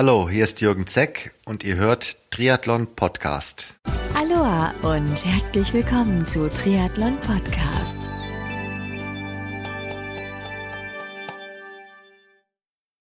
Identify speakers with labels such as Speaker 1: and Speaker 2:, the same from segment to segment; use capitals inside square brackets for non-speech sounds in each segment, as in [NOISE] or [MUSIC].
Speaker 1: Hallo, hier ist Jürgen Zeck und ihr hört Triathlon Podcast.
Speaker 2: Aloha und herzlich willkommen zu Triathlon Podcast.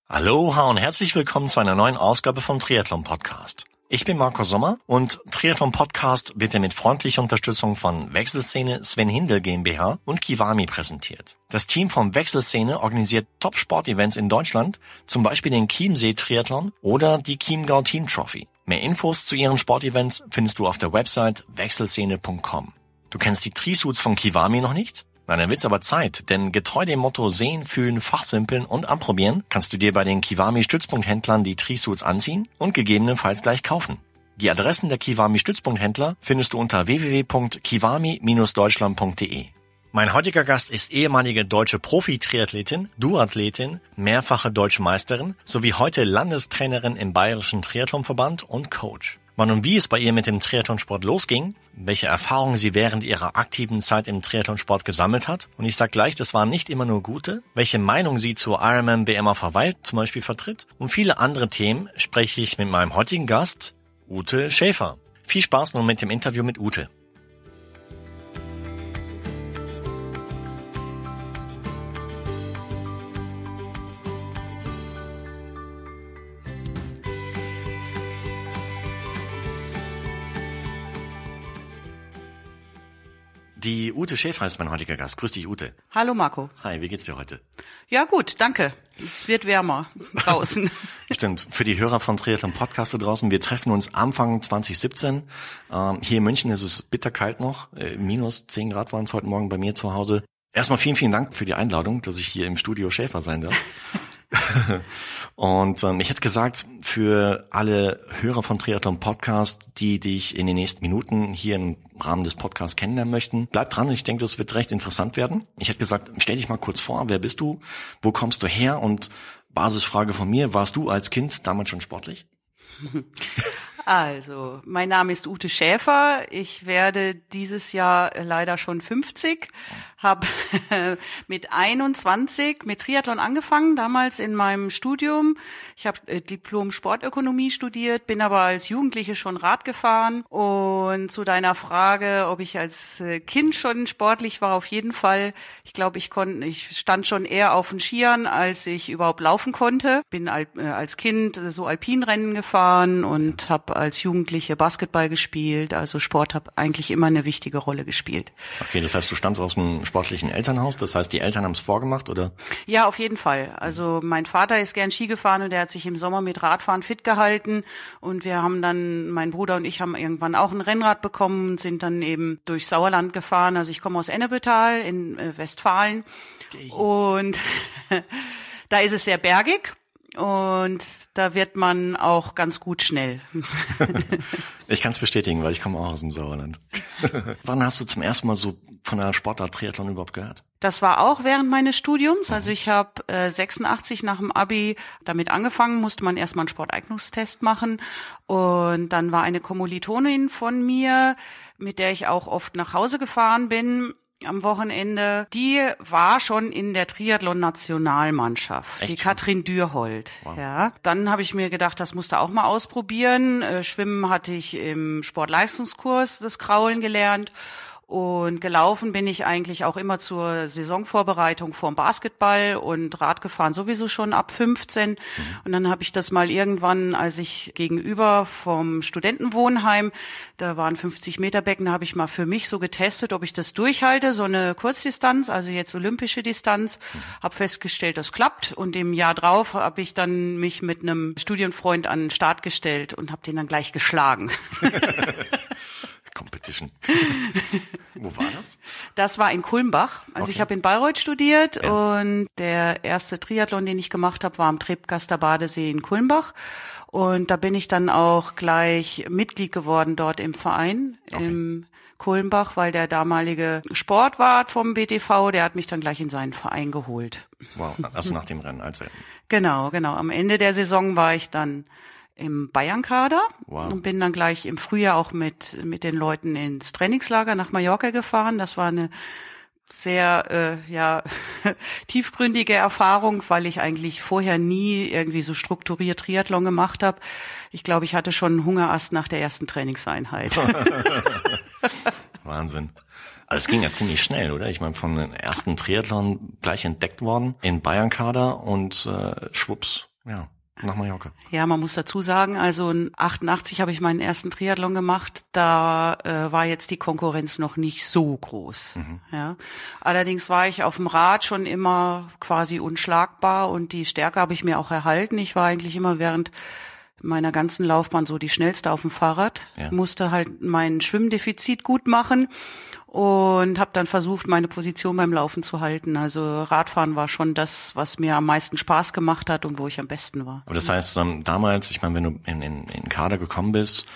Speaker 3: Aloha und herzlich willkommen zu einer neuen Ausgabe vom Triathlon Podcast. Ich bin Marco Sommer und Triathlon Podcast wird dir mit freundlicher Unterstützung von Wechselszene Sven Hindel GmbH und Kiwami präsentiert. Das Team von Wechselszene organisiert Top-Sport-Events in Deutschland, zum Beispiel den Chiemsee Triathlon oder die Chiemgau Team Trophy. Mehr Infos zu ihren Sportevents findest du auf der Website wechselszene.com. Du kennst die Trisuits von Kiwami noch nicht? Na, dann wird's aber Zeit, denn getreu dem Motto sehen, fühlen, fachsimpeln und anprobieren, kannst du dir bei den Kiwami Stützpunkthändlern die Trisuits anziehen und gegebenenfalls gleich kaufen. Die Adressen der Kiwami Stützpunkthändler findest du unter www.kiwami-deutschland.de. Mein heutiger Gast ist ehemalige deutsche Profi-Triathletin, Duathletin, mehrfache deutsche Meisterin sowie heute Landestrainerin im Bayerischen Triathlonverband und Coach. Wann und wie es bei ihr mit dem Triathlonsport losging, welche Erfahrungen sie während ihrer aktiven Zeit im Triathlonsport gesammelt hat. Und ich sag gleich, das waren nicht immer nur gute, welche Meinung sie zu Ironman BM auf Hawaii zum Beispiel vertritt. Und viele andere Themen spreche ich mit meinem heutigen Gast, Ute Schäfer. Viel Spaß nun mit dem Interview mit Ute. Die Ute Schäfer ist mein heutiger Gast. Grüß dich, Ute.
Speaker 4: Hallo Marco.
Speaker 3: Hi, wie geht's dir heute?
Speaker 4: Ja gut, danke. Es wird wärmer draußen. [LAUGHS]
Speaker 3: Stimmt. Für die Hörer von Triathlon Podcast da draußen, wir treffen uns Anfang 2017. Ähm, hier in München ist es bitterkalt noch. Äh, minus 10 Grad waren es heute Morgen bei mir zu Hause. Erstmal vielen, vielen Dank für die Einladung, dass ich hier im Studio Schäfer sein darf. [LAUGHS] [LAUGHS] und ähm, ich hätte gesagt, für alle Hörer von Triathlon Podcast, die dich in den nächsten Minuten hier im Rahmen des Podcasts kennenlernen möchten, bleib dran. Ich denke, das wird recht interessant werden. Ich hätte gesagt, stell dich mal kurz vor. Wer bist du? Wo kommst du her? Und Basisfrage von mir, warst du als Kind damals schon sportlich? [LAUGHS]
Speaker 4: Also, mein Name ist Ute Schäfer. Ich werde dieses Jahr leider schon 50. Habe [LAUGHS] mit 21 mit Triathlon angefangen, damals in meinem Studium. Ich habe äh, Diplom Sportökonomie studiert, bin aber als Jugendliche schon Rad gefahren. Und zu deiner Frage, ob ich als äh, Kind schon sportlich war, auf jeden Fall. Ich glaube, ich konnte, ich stand schon eher auf den Skiern, als ich überhaupt laufen konnte. Bin äh, als Kind so Alpinrennen gefahren und habe als Jugendliche Basketball gespielt. Also Sport hat eigentlich immer eine wichtige Rolle gespielt.
Speaker 3: Okay, das heißt, du stammst aus einem sportlichen Elternhaus. Das heißt, die Eltern haben es vorgemacht, oder?
Speaker 4: Ja, auf jeden Fall. Also mein Vater ist gern Ski gefahren und der hat sich im Sommer mit Radfahren fit gehalten. Und wir haben dann, mein Bruder und ich haben irgendwann auch ein Rennrad bekommen und sind dann eben durch Sauerland gefahren. Also ich komme aus Ennepetal in äh, Westfalen. Und [LAUGHS] da ist es sehr bergig und da wird man auch ganz gut schnell. [LAUGHS]
Speaker 3: ich kann es bestätigen, weil ich komme auch aus dem Sauerland. [LAUGHS] Wann hast du zum ersten Mal so von der Sportart Triathlon überhaupt gehört?
Speaker 4: Das war auch während meines Studiums. Also ich habe äh, 86 nach dem Abi damit angefangen, musste man erstmal einen Sporteignungstest machen. Und dann war eine Kommilitonin von mir, mit der ich auch oft nach Hause gefahren bin am Wochenende, die war schon in der Triathlon-Nationalmannschaft, die Katrin Dürhold. Wow. Ja, dann habe ich mir gedacht, das musste auch mal ausprobieren. Äh, Schwimmen hatte ich im Sportleistungskurs das Kraulen gelernt und gelaufen bin ich eigentlich auch immer zur Saisonvorbereitung vorm Basketball und Rad gefahren sowieso schon ab 15. Mhm. Und dann habe ich das mal irgendwann, als ich gegenüber vom Studentenwohnheim, da waren 50 Meter Becken, habe ich mal für mich so getestet, ob ich das durchhalte, so eine Kurzdistanz, also jetzt olympische Distanz. Mhm. Habe festgestellt, das klappt. Und im Jahr drauf habe ich dann mich mit einem Studienfreund an den Start gestellt und habe den dann gleich geschlagen. [LAUGHS] [LAUGHS]
Speaker 3: Competition. [LAUGHS] Wo war das?
Speaker 4: Das war in Kulmbach. Also okay. ich habe in Bayreuth studiert ja. und der erste Triathlon, den ich gemacht habe, war am Trebgaster Badesee in Kulmbach. Und da bin ich dann auch gleich Mitglied geworden dort im Verein, okay. im Kulmbach, weil der damalige Sportwart vom BTV, der hat mich dann gleich in seinen Verein geholt.
Speaker 3: Wow, also nach dem Rennen, also.
Speaker 4: Genau, genau. Am Ende der Saison war ich dann im Bayern-Kader wow. und bin dann gleich im Frühjahr auch mit, mit den Leuten ins Trainingslager nach Mallorca gefahren. Das war eine sehr äh, ja [LAUGHS] tiefgründige Erfahrung, weil ich eigentlich vorher nie irgendwie so strukturiert Triathlon gemacht habe. Ich glaube, ich hatte schon einen Hungerast nach der ersten Trainingseinheit. [LAUGHS] [LAUGHS]
Speaker 3: Wahnsinn. Aber es ging ja ziemlich schnell, oder? Ich meine, von den ersten Triathlon gleich entdeckt worden in Bayern-Kader und äh, schwupps, ja, nach Mallorca.
Speaker 4: Ja, man muss dazu sagen, also 88 habe ich meinen ersten Triathlon gemacht. Da äh, war jetzt die Konkurrenz noch nicht so groß. Mhm. Ja, allerdings war ich auf dem Rad schon immer quasi unschlagbar und die Stärke habe ich mir auch erhalten. Ich war eigentlich immer während meiner ganzen Laufbahn so die schnellste auf dem Fahrrad, ja. musste halt mein Schwimmdefizit gut machen und habe dann versucht, meine Position beim Laufen zu halten. Also Radfahren war schon das, was mir am meisten Spaß gemacht hat und wo ich am besten war.
Speaker 3: Aber das heißt, dann damals, ich meine, wenn du in, in, in Kader gekommen bist,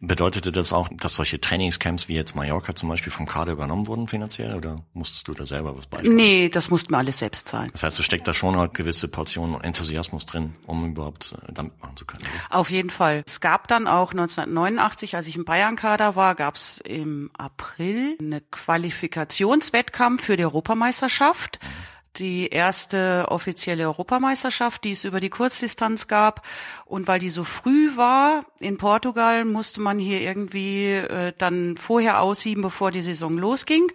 Speaker 3: Bedeutete das auch, dass solche Trainingscamps wie jetzt Mallorca zum Beispiel vom Kader übernommen wurden finanziell oder musstest du da selber was
Speaker 4: beispielsweise? Nee, das mussten wir alles selbst zahlen.
Speaker 3: Das heißt, es steckt da schon halt gewisse Portionen Enthusiasmus drin, um überhaupt äh, damit machen zu können.
Speaker 4: Oder? Auf jeden Fall. Es gab dann auch 1989, als ich im Bayern-Kader war, gab es im April eine Qualifikationswettkampf für die Europameisterschaft. Mhm die erste offizielle Europameisterschaft, die es über die Kurzdistanz gab. Und weil die so früh war in Portugal, musste man hier irgendwie äh, dann vorher aussieben, bevor die Saison losging.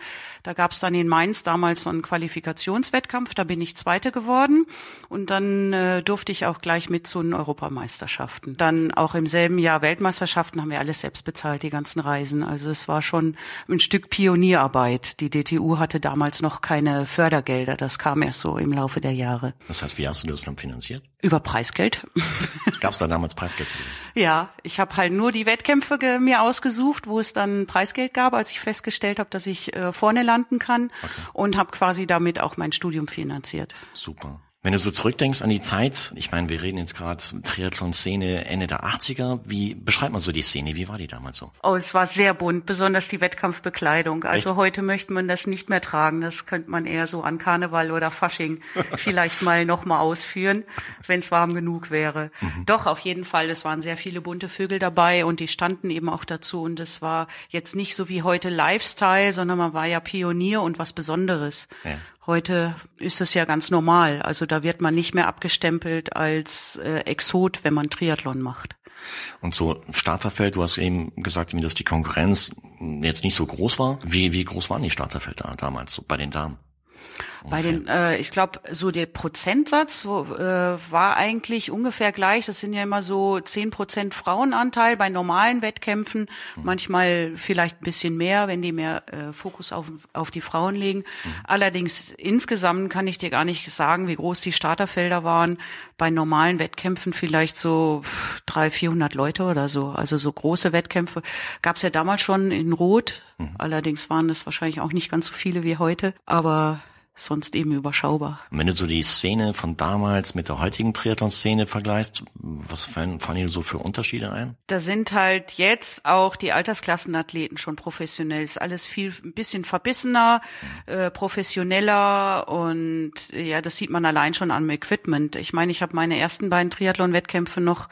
Speaker 4: Da gab es dann in Mainz damals so einen Qualifikationswettkampf, da bin ich Zweite geworden. Und dann äh, durfte ich auch gleich mit zu den Europameisterschaften. Dann auch im selben Jahr Weltmeisterschaften haben wir alles selbst bezahlt, die ganzen Reisen. Also es war schon ein Stück Pionierarbeit. Die DTU hatte damals noch keine Fördergelder. Das kam erst so im Laufe der Jahre.
Speaker 3: Das heißt, wie hast du das dann finanziert?
Speaker 4: Über Preisgeld. [LAUGHS]
Speaker 3: Gab es da damals Preisgeld zu geben?
Speaker 4: Ja, ich habe halt nur die Wettkämpfe mir ausgesucht, wo es dann Preisgeld gab, als ich festgestellt habe, dass ich äh, vorne landen kann okay. und habe quasi damit auch mein Studium finanziert.
Speaker 3: Super. Wenn du so zurückdenkst an die Zeit, ich meine, wir reden jetzt gerade Triathlon-Szene Ende der 80er, wie beschreibt man so die Szene? Wie war die damals so?
Speaker 4: Oh, es war sehr bunt, besonders die Wettkampfbekleidung. Also Echt? heute möchte man das nicht mehr tragen. Das könnte man eher so an Karneval oder Fasching [LAUGHS] vielleicht mal nochmal ausführen, wenn es warm genug wäre. Mhm. Doch, auf jeden Fall, es waren sehr viele bunte Vögel dabei und die standen eben auch dazu. Und es war jetzt nicht so wie heute Lifestyle, sondern man war ja Pionier und was Besonderes. Ja. Heute ist es ja ganz normal. Also da wird man nicht mehr abgestempelt als äh, Exot, wenn man Triathlon macht.
Speaker 3: Und so Starterfeld, du hast eben gesagt, dass die Konkurrenz jetzt nicht so groß war. Wie, wie groß waren die Starterfelder damals so bei den Damen?
Speaker 4: Bei den, äh, ich glaube, so der Prozentsatz wo, äh, war eigentlich ungefähr gleich. Das sind ja immer so zehn Prozent Frauenanteil bei normalen Wettkämpfen. Mhm. Manchmal vielleicht ein bisschen mehr, wenn die mehr äh, Fokus auf, auf die Frauen legen. Mhm. Allerdings insgesamt kann ich dir gar nicht sagen, wie groß die Starterfelder waren. Bei normalen Wettkämpfen vielleicht so drei, vierhundert Leute oder so. Also so große Wettkämpfe gab es ja damals schon in Rot. Mhm. Allerdings waren es wahrscheinlich auch nicht ganz so viele wie heute. Aber sonst eben überschaubar.
Speaker 3: wenn du so die Szene von damals mit der heutigen Triathlon-Szene vergleichst, was fallen, fallen dir so für Unterschiede ein?
Speaker 4: Da sind halt jetzt auch die Altersklassenathleten schon professionell. Ist alles viel ein bisschen verbissener, äh, professioneller und ja, das sieht man allein schon am Equipment. Ich meine, ich habe meine ersten beiden Triathlon-Wettkämpfe noch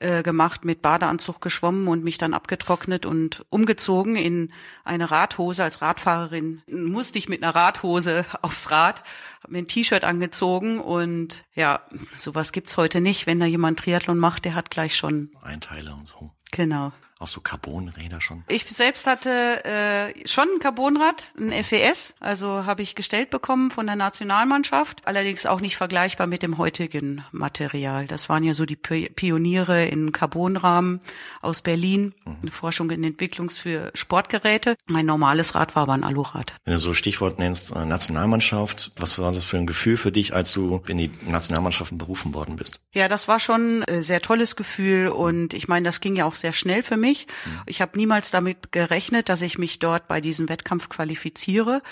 Speaker 4: äh, gemacht, mit Badeanzug geschwommen und mich dann abgetrocknet und umgezogen in eine Radhose. Als Radfahrerin musste ich mit einer Radhose [LAUGHS] aufs Rad, habe mir ein T-Shirt angezogen und ja, sowas gibt's heute nicht. Wenn da jemand Triathlon macht, der hat gleich schon
Speaker 3: Einteiler und so.
Speaker 4: Genau.
Speaker 3: Auch so Carbonräder schon?
Speaker 4: Ich selbst hatte äh, schon ein Carbonrad, ein FES, also habe ich gestellt bekommen von der Nationalmannschaft, allerdings auch nicht vergleichbar mit dem heutigen Material. Das waren ja so die Pioniere in Carbonrahmen aus Berlin, mhm. eine Forschung in Entwicklung für Sportgeräte. Mein normales Rad war aber ein Alurad.
Speaker 3: Wenn du so Stichwort nennst, äh, Nationalmannschaft, was war das für ein Gefühl für dich, als du in die Nationalmannschaften berufen worden bist?
Speaker 4: Ja, das war schon ein sehr tolles Gefühl und ich meine, das ging ja auch sehr schnell für mich mich. Ich habe niemals damit gerechnet, dass ich mich dort bei diesem Wettkampf qualifiziere.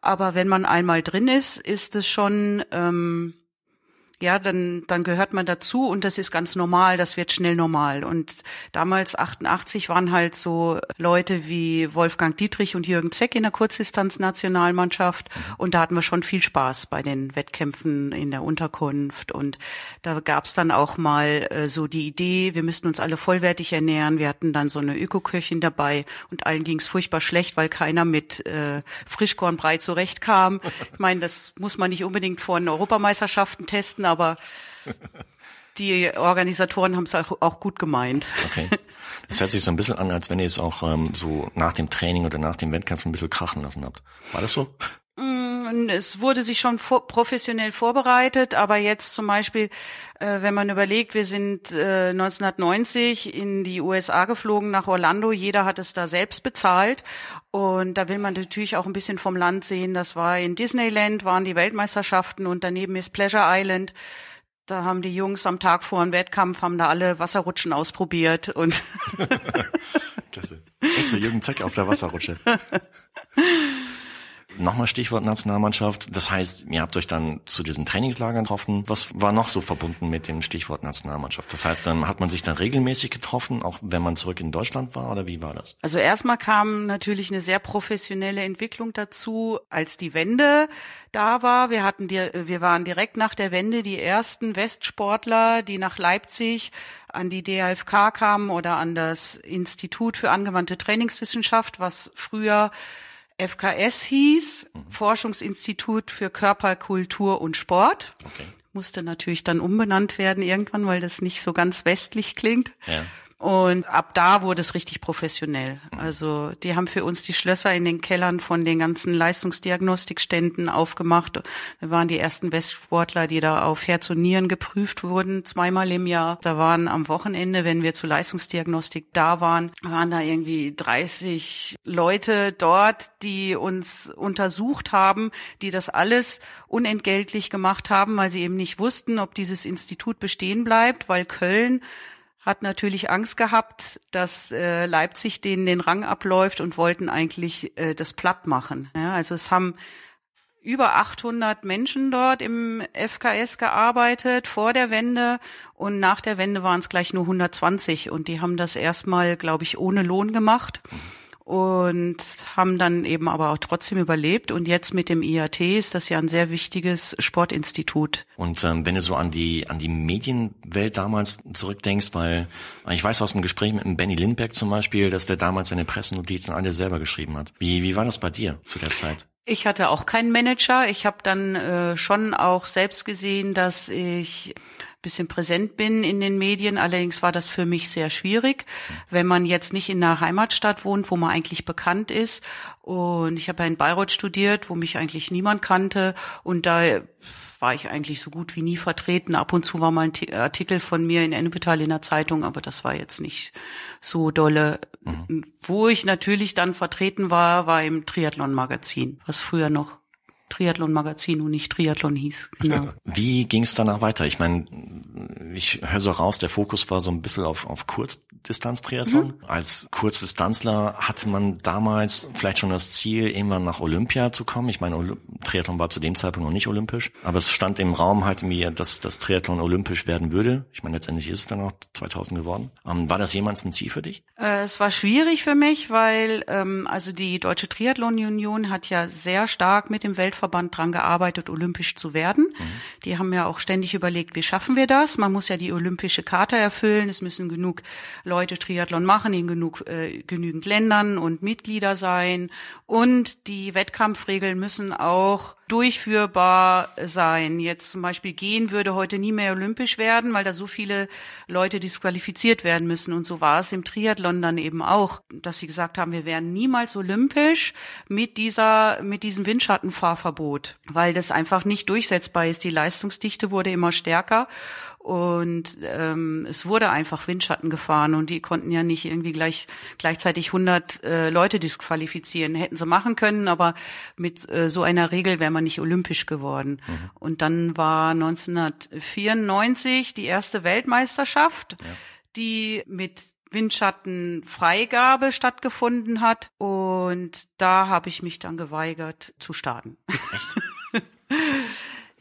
Speaker 4: Aber wenn man einmal drin ist, ist es schon ähm, ja, dann, dann gehört man dazu und das ist ganz normal, das wird schnell normal. Und damals 88 waren halt so Leute wie Wolfgang Dietrich und Jürgen Zeck in der Kurzdistanz-Nationalmannschaft und da hatten wir schon viel Spaß bei den Wettkämpfen in der Unterkunft und da gab's dann auch mal äh, so die Idee, wir müssten uns alle vollwertig ernähren. Wir hatten dann so eine Ökoköchin dabei und allen ging's furchtbar schlecht, weil keiner mit äh, Frischkornbrei zurechtkam. Ich meine, das muss man nicht unbedingt vor den Europameisterschaften testen, aber die Organisatoren haben es auch, gut gemeint.
Speaker 3: Okay. Das hört sich so ein bisschen an, als wenn ihr es auch ähm, so nach dem Training oder nach dem Wettkampf ein bisschen krachen lassen habt. War das so?
Speaker 4: Mm, Es wurde sich schon vor, professionell vorbereitet, aber jetzt zum Beispiel, äh, wenn man überlegt, wir sind äh, 1990 in die USA geflogen nach Orlando, jeder hat es da selbst bezahlt und da will man natürlich auch ein bisschen vom Land sehen. Das war in Disneyland, waren die Weltmeisterschaften und daneben ist Pleasure Island. Da haben die Jungs am Tag vor dem Wettkampf haben da alle Wasserrutschen ausprobiert und [LAUGHS]
Speaker 3: Klasse. So Jürgen Zeck auf der Wasserrutsche. [LAUGHS] Nochmal Stichwort Nationalmannschaft. Das heißt, ihr habt euch dann zu diesen Trainingslagern getroffen. Was war noch so verbunden mit dem Stichwort Nationalmannschaft? Das heißt, dann hat man sich dann regelmäßig getroffen, auch wenn man zurück in Deutschland war, oder wie war das?
Speaker 4: Also erstmal kam natürlich eine sehr professionelle Entwicklung dazu, als die Wende da war. Wir hatten die, wir waren direkt nach der Wende die ersten Westsportler, die nach Leipzig an die DAFK kamen oder an das Institut für angewandte Trainingswissenschaft, was früher FKS hieß, Forschungsinstitut für Körper, Kultur und Sport.
Speaker 3: Okay.
Speaker 4: Musste natürlich dann umbenannt werden irgendwann, weil das nicht so ganz westlich klingt.
Speaker 3: Ja.
Speaker 4: Und ab da wurde es richtig professionell. Also die haben für uns die Schlösser in den Kellern von den ganzen Leistungsdiagnostikständen aufgemacht. Wir waren die ersten Westsportler, die da auf Herz und Nieren geprüft wurden, zweimal im Jahr. Da waren am Wochenende, wenn wir zur Leistungsdiagnostik da waren, waren da irgendwie 30 Leute dort, die uns untersucht haben, die das alles unentgeltlich gemacht haben, weil sie eben nicht wussten, ob dieses Institut bestehen bleibt, weil Köln hat natürlich Angst gehabt, dass äh, Leipzig denen den Rang abläuft und wollten eigentlich äh, das platt machen. Ja, also es haben über 800 Menschen dort im FKS gearbeitet vor der Wende und nach der Wende waren es gleich nur 120 und die haben das erstmal, glaube ich, ohne Lohn gemacht und haben dann eben aber auch trotzdem überlebt und jetzt mit dem IAT ist das ja ein sehr wichtiges Sportinstitut.
Speaker 3: Und ähm, wenn du so an die an die Medienwelt damals zurückdenkst, weil ich weiß aus dem Gespräch mit dem Benny Lindberg zum Beispiel, dass der damals seine Pressenotizen alle selber geschrieben hat. Wie wie war das bei dir zu der Zeit?
Speaker 4: Ich hatte auch keinen Manager. Ich habe dann äh, schon auch selbst gesehen, dass ich bisschen präsent bin in den Medien. Allerdings war das für mich sehr schwierig, wenn man jetzt nicht in einer Heimatstadt wohnt, wo man eigentlich bekannt ist. Und ich habe ja in Bayreuth studiert, wo mich eigentlich niemand kannte. Und da war ich eigentlich so gut wie nie vertreten. Ab und zu war mal ein Artikel von mir in Ennepetal in der Zeitung, aber das war jetzt nicht so dolle. Mhm. Wo ich natürlich dann vertreten war, war im Triathlon-Magazin, was früher noch Triathlon-Magazin und nicht Triathlon hieß. Genau.
Speaker 3: Wie ging es danach weiter? Ich meine, ich höre so raus, der Fokus war so ein bisschen auf, auf Kurzdistanz-Triathlon. Mhm. Als Kurzdistanzler hatte man damals vielleicht schon das Ziel, irgendwann nach Olympia zu kommen. Ich meine, Triathlon war zu dem Zeitpunkt noch nicht olympisch, aber es stand im Raum halt mir, dass das Triathlon olympisch werden würde. Ich meine, letztendlich ist es dann auch 2000 geworden. Ähm, war das jemals ein Ziel für dich?
Speaker 4: Äh, es war schwierig für mich, weil ähm, also die Deutsche Triathlon-Union hat ja sehr stark mit dem Weltverband dran gearbeitet, olympisch zu werden. Mhm. Die haben ja auch ständig überlegt, wie schaffen wir das? Man muss ja die olympische Karte erfüllen. Es müssen genug Leute Triathlon machen in genug äh, genügend Ländern und Mitglieder sein. Und die Wettkampfregeln müssen auch durchführbar sein. Jetzt zum Beispiel gehen würde heute nie mehr olympisch werden, weil da so viele Leute disqualifiziert werden müssen. Und so war es im Triathlon dann eben auch, dass sie gesagt haben, wir werden niemals olympisch mit dieser, mit diesem Windschattenfahrverbot, weil das einfach nicht durchsetzbar ist. Die Leistungsdichte wurde immer stärker und ähm, es wurde einfach Windschatten gefahren und die konnten ja nicht irgendwie gleich gleichzeitig 100 äh, Leute disqualifizieren. Hätten sie machen können, aber mit äh, so einer Regel wäre man nicht olympisch geworden. Mhm. Und dann war 1994 die erste Weltmeisterschaft, ja. die mit Windschattenfreigabe stattgefunden hat und da habe ich mich dann geweigert zu starten. Echt? [LAUGHS]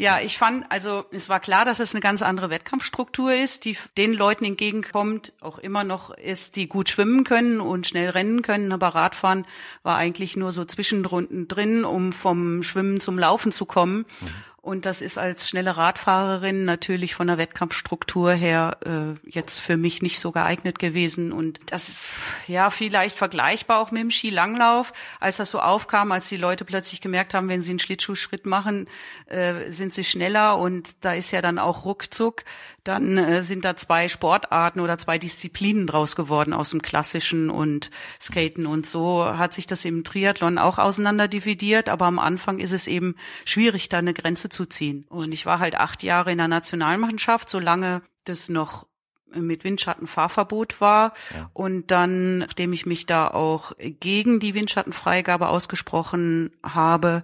Speaker 4: Ja, ich fand, also es war klar, dass es eine ganz andere Wettkampfstruktur ist, die den Leuten entgegenkommt, auch immer noch ist, die gut schwimmen können und schnell rennen können, aber Radfahren war eigentlich nur so Zwischenrunden drin, um vom Schwimmen zum Laufen zu kommen. Mhm. Und das ist als schnelle Radfahrerin natürlich von der Wettkampfstruktur her äh, jetzt für mich nicht so geeignet gewesen. Und das ist ja vielleicht vergleichbar auch mit dem Skilanglauf, als das so aufkam, als die Leute plötzlich gemerkt haben, wenn sie einen Schlittschuhschritt machen, äh, sind sie schneller. Und da ist ja dann auch ruckzuck dann äh, sind da zwei Sportarten oder zwei Disziplinen draus geworden aus dem klassischen und Skaten und so hat sich das im Triathlon auch auseinanderdividiert, aber am Anfang ist es eben schwierig, da eine Grenze zu ziehen. Und ich war halt acht Jahre in der Nationalmannschaft, solange das noch mit Windschattenfahrverbot war. Ja. Und dann, nachdem ich mich da auch gegen die Windschattenfreigabe ausgesprochen habe,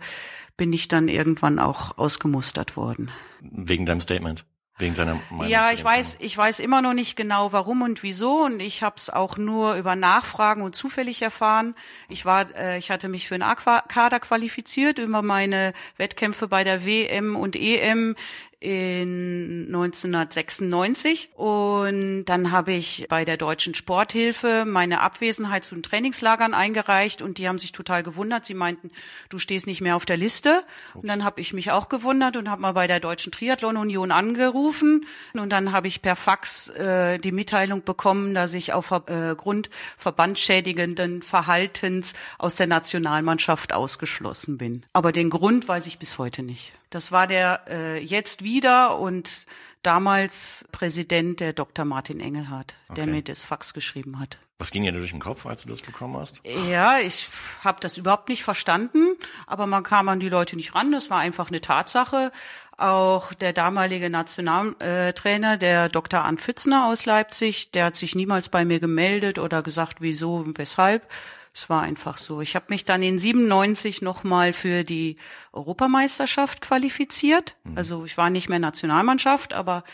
Speaker 4: bin ich dann irgendwann auch ausgemustert worden.
Speaker 3: Wegen deinem Statement? Wegen deiner Meinung
Speaker 4: ja, ich weiß, ich weiß immer noch nicht genau, warum und wieso, und ich habe es auch nur über Nachfragen und zufällig erfahren. Ich war, äh, ich hatte mich für einen A-Kader qualifiziert über meine Wettkämpfe bei der WM und EM in 1996 und dann habe ich bei der Deutschen Sporthilfe meine Abwesenheit zu den Trainingslagern eingereicht und die haben sich total gewundert. Sie meinten, du stehst nicht mehr auf der Liste. Und dann habe ich mich auch gewundert und habe mal bei der Deutschen Triathlon Union angerufen und dann habe ich per Fax äh, die Mitteilung bekommen, dass ich aufgrund äh, verbandsschädigenden Verhaltens aus der Nationalmannschaft ausgeschlossen bin. Aber den Grund weiß ich bis heute nicht. Das war der äh, jetzt wieder und damals Präsident der Dr. Martin Engelhardt, okay. der mir das Fax geschrieben hat.
Speaker 3: Was ging dir durch den Kopf, als du das bekommen hast?
Speaker 4: Ja, ich habe das überhaupt nicht verstanden, aber man kam an die Leute nicht ran. Das war einfach eine Tatsache. Auch der damalige Nationaltrainer, der Dr. Arndt Pfitzner aus Leipzig, der hat sich niemals bei mir gemeldet oder gesagt, wieso und weshalb. Es war einfach so. Ich habe mich dann in 97 nochmal für die Europameisterschaft qualifiziert. Mhm. Also ich war nicht mehr Nationalmannschaft, aber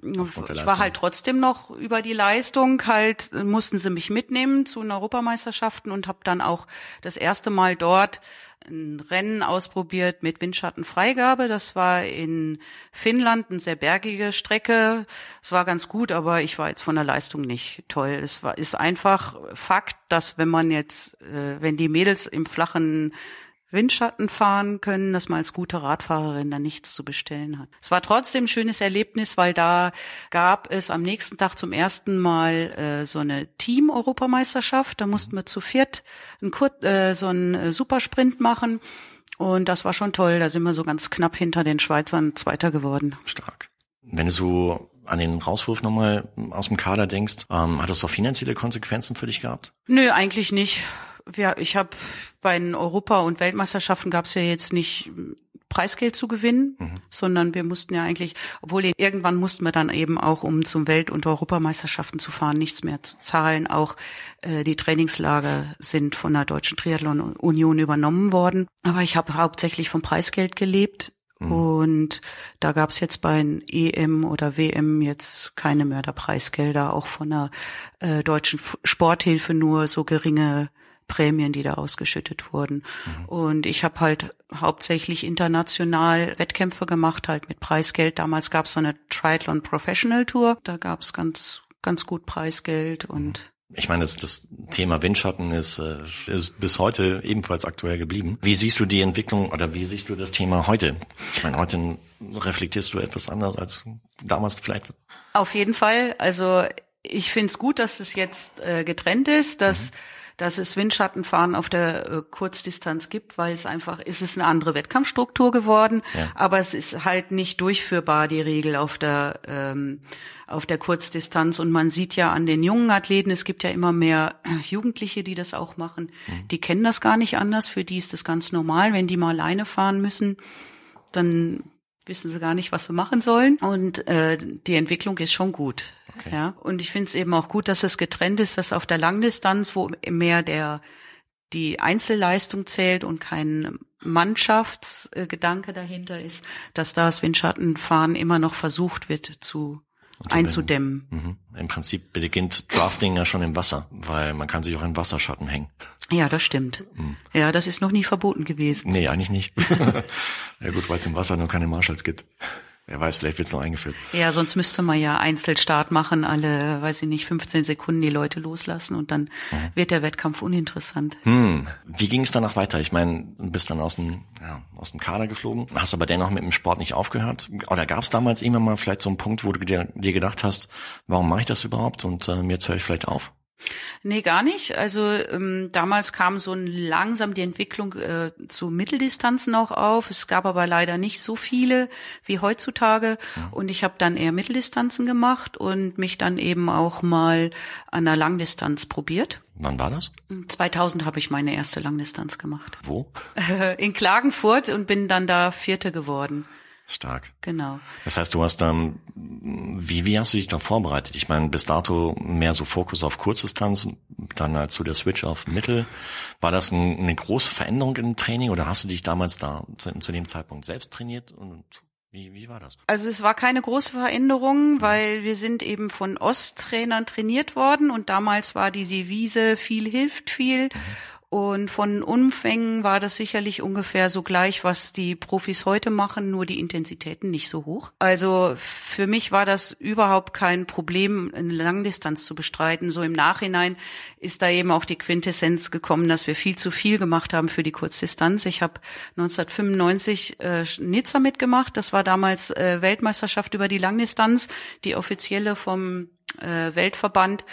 Speaker 4: ich war halt trotzdem noch über die Leistung, halt mussten sie mich mitnehmen zu den Europameisterschaften und habe dann auch das erste Mal dort ein Rennen ausprobiert mit Windschattenfreigabe. Das war in Finnland eine sehr bergige Strecke. Es war ganz gut, aber ich war jetzt von der Leistung nicht toll. Es war ist einfach Fakt, dass wenn man jetzt, äh, wenn die Mädels im flachen Windschatten fahren können, dass man als gute Radfahrerin da nichts zu bestellen hat. Es war trotzdem ein schönes Erlebnis, weil da gab es am nächsten Tag zum ersten Mal äh, so eine Team-Europameisterschaft. Da mussten wir zu viert einen Kur äh, so einen äh, Supersprint machen. Und das war schon toll. Da sind wir so ganz knapp hinter den Schweizern Zweiter geworden.
Speaker 3: Stark. Wenn du so an den Rauswurf nochmal aus dem Kader denkst, ähm, hat das doch finanzielle Konsequenzen für dich gehabt?
Speaker 4: Nö, eigentlich nicht ja, ich habe bei den Europa- und Weltmeisterschaften gab es ja jetzt nicht Preisgeld zu gewinnen, mhm. sondern wir mussten ja eigentlich, obwohl irgendwann mussten wir dann eben auch, um zum Welt- und Europameisterschaften zu fahren, nichts mehr zu zahlen. Auch äh, die Trainingslager sind von der Deutschen Triathlon Union übernommen worden. Aber ich habe hauptsächlich vom Preisgeld gelebt. Mhm. Und da gab's jetzt bei EM oder WM jetzt keine Mörderpreisgelder, auch von der äh, deutschen Sporthilfe nur so geringe Prämien, die da ausgeschüttet wurden. Mhm. Und ich habe halt hauptsächlich international Wettkämpfe gemacht, halt mit Preisgeld. Damals gab es so eine Triathlon Professional Tour. Da gab es ganz, ganz gut Preisgeld und
Speaker 3: ich meine, das, das Thema Windschatten ist, äh, ist bis heute ebenfalls aktuell geblieben. Wie siehst du die Entwicklung oder wie siehst du das Thema heute? Ich meine, heute reflektierst du etwas anders als damals vielleicht.
Speaker 4: Auf jeden Fall. Also ich finde es gut, dass es jetzt äh, getrennt ist, dass mhm dass es Windschattenfahren auf der äh, Kurzdistanz gibt, weil es einfach, ist es eine andere Wettkampfstruktur geworden, ja. aber es ist halt nicht durchführbar, die Regel auf der, ähm, auf der Kurzdistanz. Und man sieht ja an den jungen Athleten, es gibt ja immer mehr [CLEARS THROAT] Jugendliche, die das auch machen. Mhm. Die kennen das gar nicht anders. Für die ist das ganz normal. Wenn die mal alleine fahren müssen, dann wissen sie gar nicht, was sie machen sollen. Und äh, die Entwicklung ist schon gut. Okay. Ja. Und ich finde es eben auch gut, dass es getrennt ist, dass auf der Langdistanz, wo mehr der die Einzelleistung zählt und kein Mannschaftsgedanke dahinter ist, dass das Windschattenfahren immer noch versucht wird zu einzudämmen.
Speaker 3: Mhm. Im Prinzip beginnt Drafting ja schon im Wasser, weil man kann sich auch im Wasserschatten hängen.
Speaker 4: Ja, das stimmt. Mhm. Ja, das ist noch nie verboten gewesen.
Speaker 3: Nee, eigentlich nicht. [LAUGHS] ja gut, weil es im Wasser nur keine Marshalls gibt. Wer weiß, vielleicht wird's noch eingeführt.
Speaker 4: Ja, sonst müsste man ja Einzelstart machen, alle, weiß ich nicht, 15 Sekunden die Leute loslassen und dann mhm. wird der Wettkampf uninteressant.
Speaker 3: Hm. Wie ging es danach weiter? Ich meine, du bist dann aus dem, ja, aus dem Kader geflogen, hast aber dennoch mit dem Sport nicht aufgehört. Oder gab es damals irgendwann mal vielleicht so einen Punkt, wo du dir, dir gedacht hast, warum mache ich das überhaupt und äh, jetzt höre ich vielleicht auf?
Speaker 4: Nee, gar nicht. Also ähm, damals kam so langsam die Entwicklung äh, zu Mitteldistanzen auch auf. Es gab aber leider nicht so viele wie heutzutage. Und ich habe dann eher Mitteldistanzen gemacht und mich dann eben auch mal an der Langdistanz probiert.
Speaker 3: Wann war das?
Speaker 4: 2000 habe ich meine erste Langdistanz gemacht.
Speaker 3: Wo? [LAUGHS]
Speaker 4: In Klagenfurt und bin dann da Vierte geworden.
Speaker 3: Stark.
Speaker 4: Genau.
Speaker 3: Das heißt, du hast dann, wie, wie hast du dich da vorbereitet? Ich meine, bis dato mehr so Fokus auf Kurzdistanz, dann halt so der Switch auf Mittel. War das ein, eine große Veränderung im Training oder hast du dich damals da zu, zu dem Zeitpunkt selbst trainiert und wie, wie war das?
Speaker 4: Also es war keine große Veränderung, weil wir sind eben von Osttrainern trainiert worden und damals war diese Wiese viel hilft viel. Mhm. Und von Umfängen war das sicherlich ungefähr so gleich, was die Profis heute machen, nur die Intensitäten nicht so hoch. Also für mich war das überhaupt kein Problem, eine Langdistanz zu bestreiten. So im Nachhinein ist da eben auch die Quintessenz gekommen, dass wir viel zu viel gemacht haben für die Kurzdistanz. Ich habe 1995 äh, Nizza mitgemacht. Das war damals äh, Weltmeisterschaft über die Langdistanz, die offizielle vom äh, Weltverband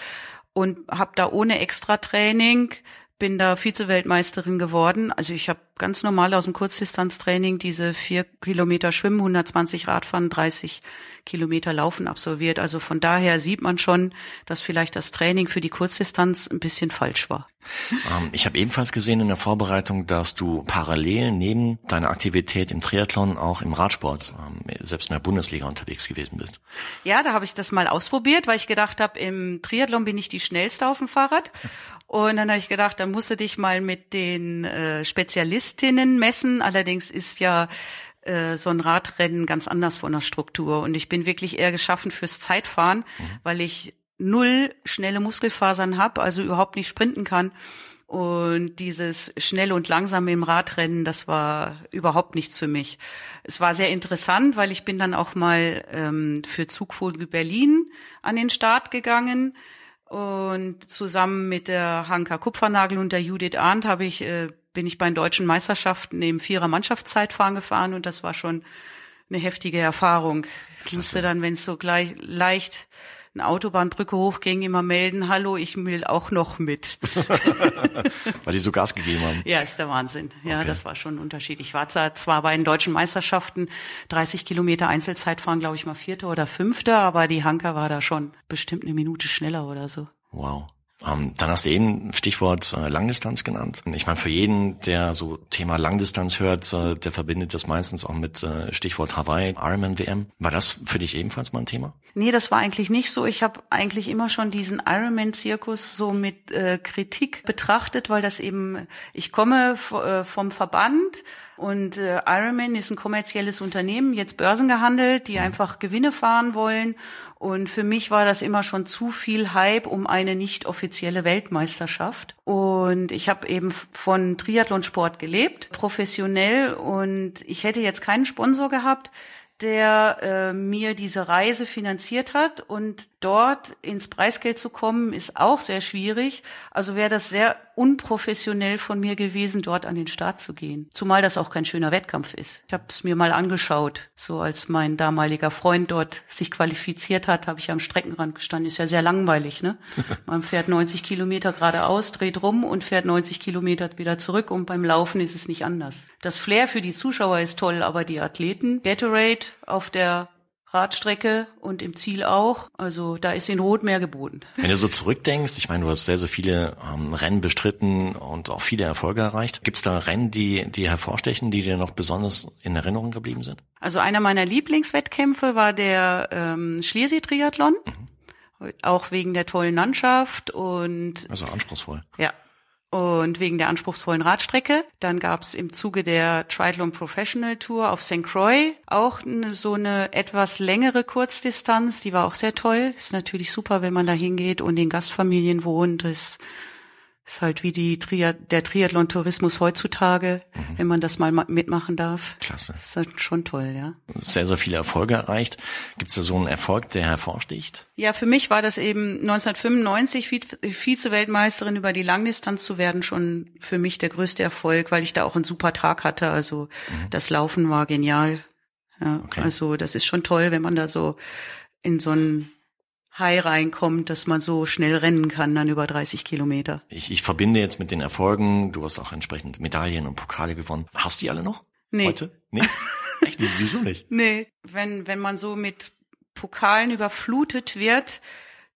Speaker 4: und habe da ohne Extra-Training bin da Vize-Weltmeisterin geworden. Also ich habe ganz normal aus dem Kurzdistanztraining diese vier Kilometer Schwimmen, 120 Radfahren, 30 Kilometer Laufen absolviert. Also von daher sieht man schon, dass vielleicht das Training für die Kurzdistanz ein bisschen falsch war.
Speaker 3: Ähm, ich habe ebenfalls gesehen in der Vorbereitung, dass du parallel neben deiner Aktivität im Triathlon auch im Radsport, ähm, selbst in der Bundesliga unterwegs gewesen bist.
Speaker 4: Ja, da habe ich das mal ausprobiert, weil ich gedacht habe, im Triathlon bin ich die schnellste auf dem Fahrrad. Und dann habe ich gedacht, dann musst du dich mal mit den äh, Spezialistinnen messen. Allerdings ist ja äh, so ein Radrennen ganz anders von der Struktur. Und ich bin wirklich eher geschaffen fürs Zeitfahren, mhm. weil ich null schnelle Muskelfasern habe, also überhaupt nicht sprinten kann. Und dieses schnelle und langsame im Radrennen, das war überhaupt nichts für mich. Es war sehr interessant, weil ich bin dann auch mal ähm, für Zugvogel Berlin an den Start gegangen. Und zusammen mit der Hanka Kupfernagel und der Judith Arndt habe ich äh, bin ich bei den deutschen Meisterschaften im Vierer Mannschaftszeitfahren gefahren und das war schon eine heftige Erfahrung. Ich musste dann, wenn es so gleich leicht eine Autobahnbrücke hochging, immer melden, hallo, ich will auch noch mit. [LAUGHS]
Speaker 3: Weil die so Gas gegeben haben.
Speaker 4: Ja, ist der Wahnsinn. Ja, okay. das war schon ein Unterschied. Ich war zwar bei den deutschen Meisterschaften 30 Kilometer Einzelzeitfahren, glaube ich mal Vierte oder Fünfte, aber die Hanker war da schon bestimmt eine Minute schneller oder so.
Speaker 3: Wow. Ähm, dann hast du eben Stichwort äh, Langdistanz genannt. Ich meine, für jeden, der so Thema Langdistanz hört, äh, der verbindet das meistens auch mit äh, Stichwort Hawaii, Ironman WM. War das für dich ebenfalls mal ein Thema?
Speaker 4: Nee, das war eigentlich nicht so. Ich habe eigentlich immer schon diesen Ironman-Zirkus so mit äh, Kritik betrachtet, weil das eben, ich komme äh, vom Verband und äh, Ironman ist ein kommerzielles Unternehmen, jetzt börsengehandelt, die mhm. einfach Gewinne fahren wollen. Und für mich war das immer schon zu viel Hype um eine nicht offizielle Weltmeisterschaft. Und ich habe eben von Triathlonsport gelebt, professionell. Und ich hätte jetzt keinen Sponsor gehabt, der äh, mir diese Reise finanziert hat. Und dort ins Preisgeld zu kommen, ist auch sehr schwierig. Also wäre das sehr unprofessionell von mir gewesen, dort an den Start zu gehen. Zumal das auch kein schöner Wettkampf ist. Ich habe es mir mal angeschaut. So als mein damaliger Freund dort sich qualifiziert hat, habe ich am Streckenrand gestanden. Ist ja sehr langweilig, ne? [LAUGHS] Man fährt 90 Kilometer geradeaus, dreht rum und fährt 90 Kilometer wieder zurück und beim Laufen ist es nicht anders. Das Flair für die Zuschauer ist toll, aber die Athleten, Gatorade auf der Radstrecke und im Ziel auch. Also da ist in Rot mehr geboten.
Speaker 3: Wenn du so zurückdenkst, ich meine, du hast sehr, sehr viele ähm, Rennen bestritten und auch viele Erfolge erreicht. Gibt es da Rennen, die, die hervorstechen, die dir noch besonders in Erinnerung geblieben sind?
Speaker 4: Also einer meiner Lieblingswettkämpfe war der ähm, Schlesien-Triathlon. Mhm. Auch wegen der tollen Landschaft und
Speaker 3: also anspruchsvoll.
Speaker 4: Ja, und wegen der anspruchsvollen Radstrecke. Dann gab's im Zuge der Triathlon Professional Tour auf St. Croix auch eine, so eine etwas längere Kurzdistanz. Die war auch sehr toll. Ist natürlich super, wenn man da hingeht und in Gastfamilien wohnt. Das ist halt wie die Triad der Triathlon-Tourismus heutzutage, mhm. wenn man das mal mitmachen darf.
Speaker 3: Klasse.
Speaker 4: Das ist halt schon toll, ja.
Speaker 3: Sehr, sehr viele Erfolge erreicht. Gibt es da so einen Erfolg, der hervorsticht?
Speaker 4: Ja, für mich war das eben 1995 Vize-Weltmeisterin über die Langdistanz zu werden schon für mich der größte Erfolg, weil ich da auch einen super Tag hatte. Also mhm. das Laufen war genial. Ja, okay. Also das ist schon toll, wenn man da so in so einen High reinkommt, dass man so schnell rennen kann, dann über 30 Kilometer.
Speaker 3: Ich, ich verbinde jetzt mit den Erfolgen, du hast auch entsprechend Medaillen und Pokale gewonnen. Hast du die alle noch?
Speaker 4: Nee.
Speaker 3: Heute? Nee? [LAUGHS] Echt nicht? Wieso nicht?
Speaker 4: Nee. Wenn, wenn man so mit Pokalen überflutet wird,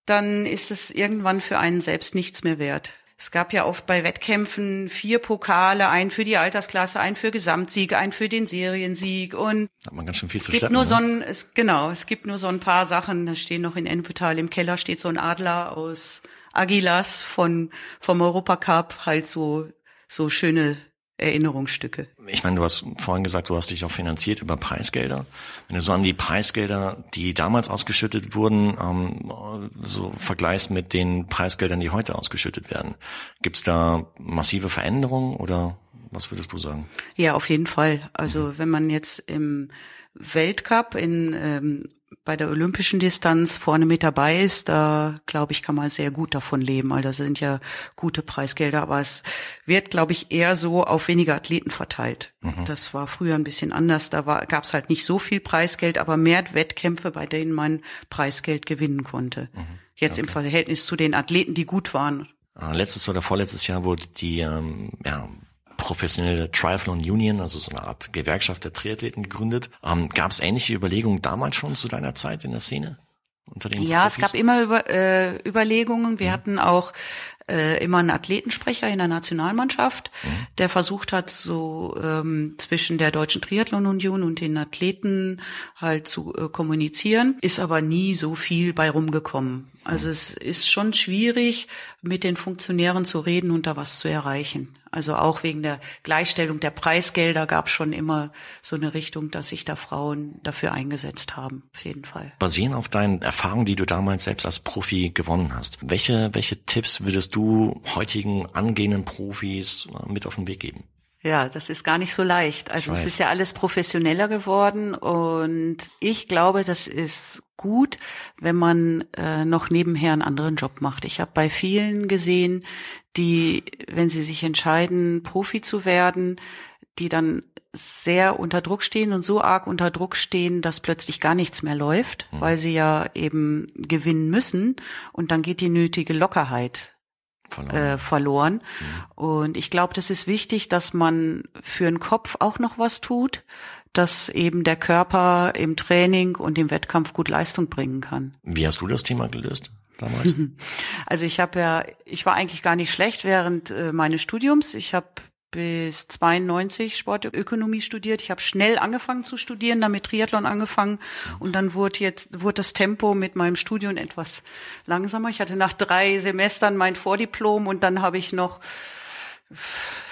Speaker 4: dann ist es irgendwann für einen selbst nichts mehr wert. Es gab ja oft bei Wettkämpfen vier Pokale, ein für die Altersklasse, ein für Gesamtsieg, ein für den Seriensieg und
Speaker 3: hat man ganz schön viel
Speaker 4: es
Speaker 3: zu
Speaker 4: gibt
Speaker 3: schleppen,
Speaker 4: nur
Speaker 3: ne?
Speaker 4: so ein, es, genau, es gibt nur so ein paar Sachen. Da stehen noch in Ennepetal im Keller steht so ein Adler aus Agilas von vom Europacup, halt so so schöne Erinnerungsstücke.
Speaker 3: Ich meine, du hast vorhin gesagt, du hast dich auch finanziert über Preisgelder. Wenn du so an die Preisgelder, die damals ausgeschüttet wurden, ähm, so vergleichst mit den Preisgeldern, die heute ausgeschüttet werden, gibt es da massive Veränderungen oder was würdest du sagen?
Speaker 4: Ja, auf jeden Fall. Also mhm. wenn man jetzt im Weltcup in ähm, bei der olympischen Distanz vorne mit dabei ist, da glaube ich, kann man sehr gut davon leben. Also das sind ja gute Preisgelder, aber es wird, glaube ich, eher so auf weniger Athleten verteilt. Mhm. Das war früher ein bisschen anders. Da gab es halt nicht so viel Preisgeld, aber mehr Wettkämpfe, bei denen man Preisgeld gewinnen konnte. Mhm. Jetzt okay. im Verhältnis zu den Athleten, die gut waren.
Speaker 3: Ah, letztes oder vorletztes Jahr wurde die ähm, ja, professionelle Triathlon Union, also so eine Art Gewerkschaft der Triathleten gegründet. Ähm, Gab es ähnliche Überlegungen damals schon zu deiner Zeit in der Szene?
Speaker 4: Unter den ja, Profis? es gab immer über, äh, Überlegungen. Wir mhm. hatten auch äh, immer einen Athletensprecher in der Nationalmannschaft, mhm. der versucht hat, so ähm, zwischen der Deutschen Triathlon Union und den Athleten halt zu äh, kommunizieren, ist aber nie so viel bei rumgekommen. Also es ist schon schwierig, mit den Funktionären zu reden und da was zu erreichen. Also auch wegen der Gleichstellung der Preisgelder gab es schon immer so eine Richtung, dass sich da Frauen dafür eingesetzt haben, auf jeden Fall.
Speaker 3: Basierend auf deinen Erfahrungen, die du damals selbst als Profi gewonnen hast, welche, welche Tipps würdest du heutigen angehenden Profis mit auf den Weg geben?
Speaker 4: Ja, das ist gar nicht so leicht. Also es ist ja alles professioneller geworden und ich glaube, das ist gut, wenn man äh, noch nebenher einen anderen Job macht. Ich habe bei vielen gesehen, die, wenn sie sich entscheiden, Profi zu werden, die dann sehr unter Druck stehen und so arg unter Druck stehen, dass plötzlich gar nichts mehr läuft, mhm. weil sie ja eben gewinnen müssen und dann geht die nötige Lockerheit verloren. Äh, verloren. Mhm. Und ich glaube, das ist wichtig, dass man für den Kopf auch noch was tut, dass eben der Körper im Training und im Wettkampf gut Leistung bringen kann.
Speaker 3: Wie hast du das Thema gelöst? Damals? [LAUGHS]
Speaker 4: Also ich habe ja, ich war eigentlich gar nicht schlecht während äh, meines Studiums. Ich habe bis 92 Sportökonomie studiert. Ich habe schnell angefangen zu studieren, damit Triathlon angefangen und dann wurde jetzt wurde das Tempo mit meinem Studium etwas langsamer. Ich hatte nach drei Semestern mein Vordiplom und dann habe ich noch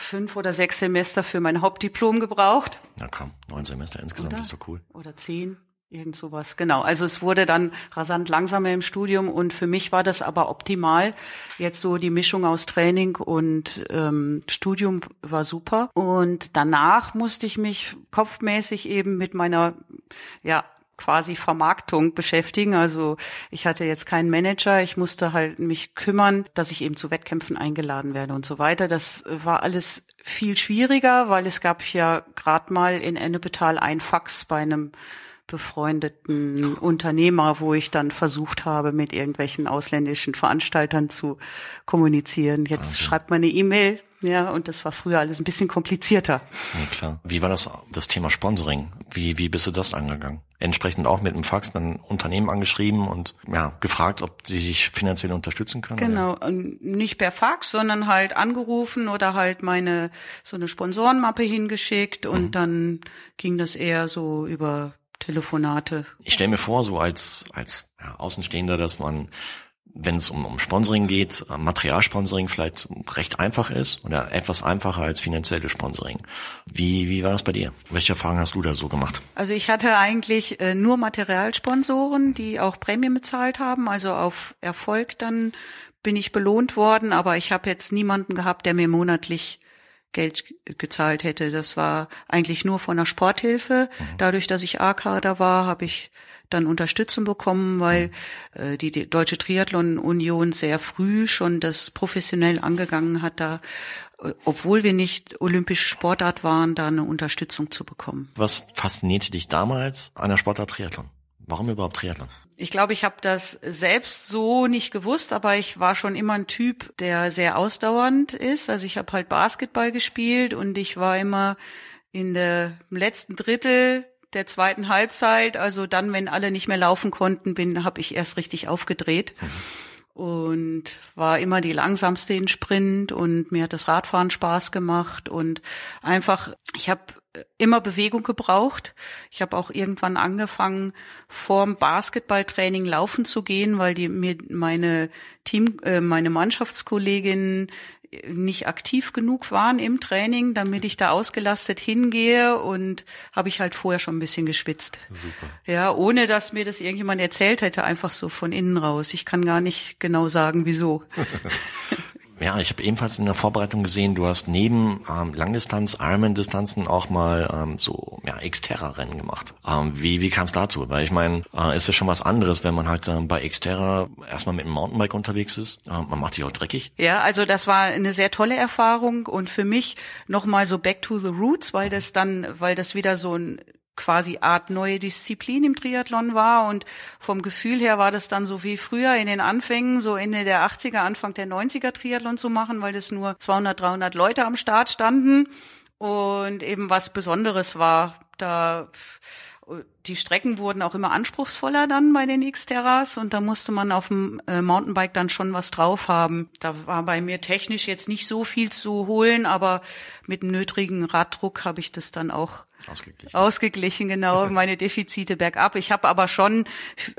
Speaker 4: fünf oder sechs Semester für mein Hauptdiplom gebraucht.
Speaker 3: Na komm, neun Semester insgesamt
Speaker 4: oder?
Speaker 3: ist doch cool.
Speaker 4: Oder zehn. Irgend sowas, genau. Also es wurde dann rasant langsamer im Studium und für mich war das aber optimal. Jetzt so die Mischung aus Training und ähm, Studium war super. Und danach musste ich mich kopfmäßig eben mit meiner, ja, quasi Vermarktung beschäftigen. Also ich hatte jetzt keinen Manager, ich musste halt mich kümmern, dass ich eben zu Wettkämpfen eingeladen werde und so weiter. Das war alles viel schwieriger, weil es gab ja gerade mal in Ennepetal ein Fax bei einem befreundeten Unternehmer, wo ich dann versucht habe, mit irgendwelchen ausländischen Veranstaltern zu kommunizieren. Jetzt also. schreibt man eine E-Mail, ja, und das war früher alles ein bisschen komplizierter.
Speaker 3: Ja, klar. Wie war das, das Thema Sponsoring? Wie, wie bist du das angegangen? Entsprechend auch mit dem Fax dann Unternehmen angeschrieben und ja, gefragt, ob sie sich finanziell unterstützen können?
Speaker 4: Genau, und nicht per Fax, sondern halt angerufen oder halt meine, so eine Sponsorenmappe hingeschickt und mhm. dann ging das eher so über Telefonate.
Speaker 3: Ich stelle mir vor, so als, als ja, Außenstehender, dass man wenn es um, um Sponsoring geht, äh, Materialsponsoring vielleicht recht einfach ist oder etwas einfacher als finanzielle Sponsoring. Wie, wie war das bei dir? Welche Erfahrungen hast du da so gemacht?
Speaker 4: Also ich hatte eigentlich äh, nur Materialsponsoren, die auch Prämien bezahlt haben, also auf Erfolg dann bin ich belohnt worden, aber ich habe jetzt niemanden gehabt, der mir monatlich Geld gezahlt hätte. Das war eigentlich nur von der Sporthilfe. Mhm. Dadurch, dass ich A-Kader war, habe ich dann Unterstützung bekommen, weil mhm. äh, die, die Deutsche Triathlon Union sehr früh schon das professionell angegangen hat, da äh, obwohl wir nicht olympische Sportart waren, da eine Unterstützung zu bekommen.
Speaker 3: Was faszinierte dich damals an der Sportart Triathlon? Warum überhaupt Triathlon?
Speaker 4: Ich glaube, ich habe das selbst so nicht gewusst, aber ich war schon immer ein Typ, der sehr ausdauernd ist. Also ich habe halt Basketball gespielt und ich war immer in der letzten Drittel der zweiten Halbzeit, also dann, wenn alle nicht mehr laufen konnten, bin, habe ich erst richtig aufgedreht. Und war immer die langsamste in Sprint und mir hat das Radfahren Spaß gemacht und einfach, ich habe immer Bewegung gebraucht. Ich habe auch irgendwann angefangen, vorm Basketballtraining laufen zu gehen, weil die mir meine Team, äh, meine Mannschaftskolleginnen nicht aktiv genug waren im Training, damit ich da ausgelastet hingehe und habe ich halt vorher schon ein bisschen geschwitzt.
Speaker 3: Super.
Speaker 4: Ja, ohne dass mir das irgendjemand erzählt hätte, einfach so von innen raus. Ich kann gar nicht genau sagen, wieso. [LAUGHS]
Speaker 3: Ja, ich habe ebenfalls in der Vorbereitung gesehen, du hast neben ähm, Langdistanz, Ironman-Distanzen auch mal ähm, so ja, Xterra-Rennen gemacht. Ähm, wie wie kam es dazu? Weil ich meine, äh, ist ja schon was anderes, wenn man halt ähm, bei Xterra erstmal mit dem Mountainbike unterwegs ist. Äh, man macht sich auch dreckig.
Speaker 4: Ja, also das war eine sehr tolle Erfahrung und für mich nochmal so back to the roots, weil das dann, weil das wieder so ein quasi Art neue Disziplin im Triathlon war und vom Gefühl her war das dann so wie früher in den Anfängen, so Ende der 80er, Anfang der 90er Triathlon zu machen, weil das nur 200, 300 Leute am Start standen und eben was Besonderes war. Da die Strecken wurden auch immer anspruchsvoller dann bei den X-Terras und da musste man auf dem äh, Mountainbike dann schon was drauf haben. Da war bei mir technisch jetzt nicht so viel zu holen, aber mit dem nötigen Raddruck habe ich das dann auch Ausgeglichen. Ausgeglichen, genau, [LAUGHS] meine Defizite bergab. Ich habe aber schon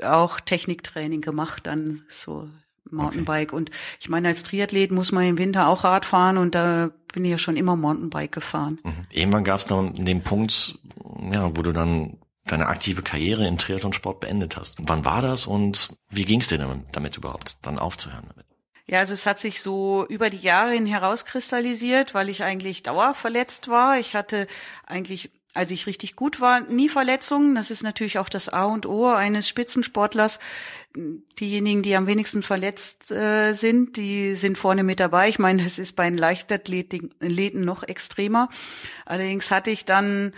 Speaker 4: auch Techniktraining gemacht, dann so Mountainbike. Okay. Und ich meine, als Triathlet muss man im Winter auch Rad fahren und da bin ich ja schon immer Mountainbike gefahren.
Speaker 3: Mhm. Irgendwann gab es dann den Punkt, ja, wo du dann deine aktive Karriere im Triathlonsport beendet hast. Wann war das und wie ging es dir damit, überhaupt, dann aufzuhören damit?
Speaker 4: Ja, also es hat sich so über die Jahre hin herauskristallisiert, weil ich eigentlich dauerverletzt war. Ich hatte eigentlich als ich richtig gut war, nie Verletzungen. Das ist natürlich auch das A und O eines Spitzensportlers. Diejenigen, die am wenigsten verletzt äh, sind, die sind vorne mit dabei. Ich meine, es ist bei den Leichtathleten noch extremer. Allerdings hatte ich dann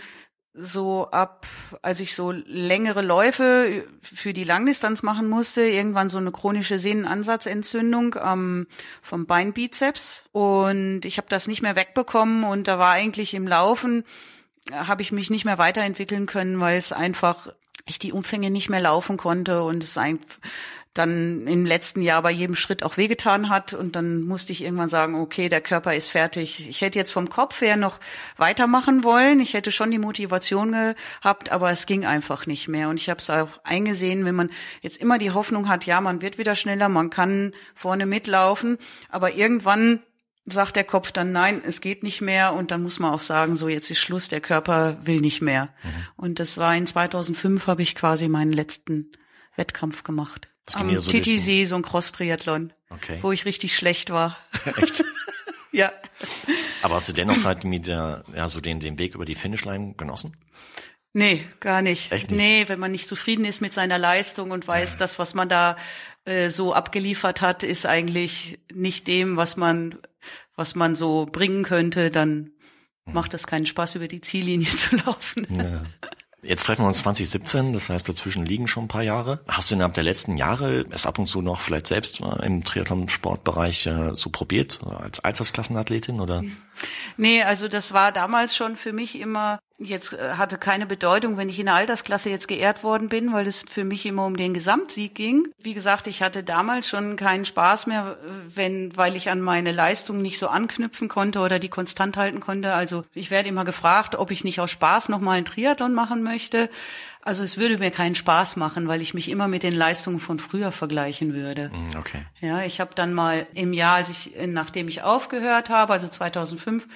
Speaker 4: so ab, als ich so längere Läufe für die Langdistanz machen musste, irgendwann so eine chronische Sehnenansatzentzündung ähm, vom Beinbizeps. Und ich habe das nicht mehr wegbekommen und da war eigentlich im Laufen habe ich mich nicht mehr weiterentwickeln können, weil es einfach ich die Umfänge nicht mehr laufen konnte und es ein, dann im letzten Jahr bei jedem Schritt auch wehgetan hat und dann musste ich irgendwann sagen, okay, der Körper ist fertig. Ich hätte jetzt vom Kopf her noch weitermachen wollen. Ich hätte schon die Motivation gehabt, aber es ging einfach nicht mehr und ich habe es auch eingesehen, wenn man jetzt immer die Hoffnung hat, ja, man wird wieder schneller, man kann vorne mitlaufen, aber irgendwann sagt der Kopf dann nein, es geht nicht mehr und dann muss man auch sagen, so jetzt ist Schluss, der Körper will nicht mehr. Mhm. Und das war in 2005 habe ich quasi meinen letzten Wettkampf gemacht.
Speaker 3: Am so
Speaker 4: Titisee, so ein Cross-Triathlon, okay. wo ich richtig schlecht war. [LAUGHS]
Speaker 3: Echt? [LAUGHS]
Speaker 4: ja.
Speaker 3: Aber hast du dennoch halt mit der, ja, so den, den Weg über die Finishline genossen?
Speaker 4: Nee, gar nicht.
Speaker 3: Echt nicht.
Speaker 4: Nee, wenn man nicht zufrieden ist mit seiner Leistung und weiß, ja. das, was man da äh, so abgeliefert hat, ist eigentlich nicht dem, was man was man so bringen könnte, dann mhm. macht es keinen Spaß, über die Ziellinie [LAUGHS] zu laufen.
Speaker 3: Ja. Jetzt treffen wir uns 2017, das heißt, dazwischen liegen schon ein paar Jahre. Hast du innerhalb der letzten Jahre es ab und zu noch vielleicht selbst im Triathlon-Sportbereich äh, so probiert, als Altersklassenathletin oder?
Speaker 4: Nee, also das war damals schon für mich immer jetzt äh, hatte keine Bedeutung, wenn ich in der Altersklasse jetzt geehrt worden bin, weil es für mich immer um den Gesamtsieg ging. Wie gesagt, ich hatte damals schon keinen Spaß mehr, wenn, weil ich an meine Leistung nicht so anknüpfen konnte oder die konstant halten konnte. Also ich werde immer gefragt, ob ich nicht aus Spaß nochmal einen Triathlon machen möchte. Also es würde mir keinen Spaß machen, weil ich mich immer mit den Leistungen von früher vergleichen würde.
Speaker 3: Hm, okay.
Speaker 4: Ja, ich habe dann mal im Jahr, als ich, nachdem ich aufgehört habe, also 2005,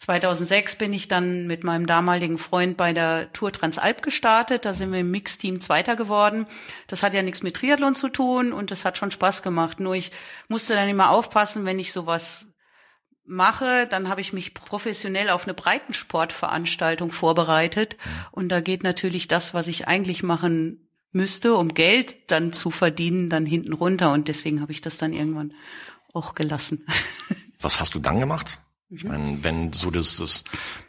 Speaker 4: 2006 bin ich dann mit meinem damaligen Freund bei der Tour Transalp gestartet. Da sind wir im Mixteam Zweiter geworden. Das hat ja nichts mit Triathlon zu tun und das hat schon Spaß gemacht. Nur ich musste dann immer aufpassen, wenn ich sowas mache, dann habe ich mich professionell auf eine Breitensportveranstaltung vorbereitet. Und da geht natürlich das, was ich eigentlich machen müsste, um Geld dann zu verdienen, dann hinten runter. Und deswegen habe ich das dann irgendwann auch gelassen. [LAUGHS]
Speaker 3: Was hast du dann gemacht? Ich meine, wenn so das, das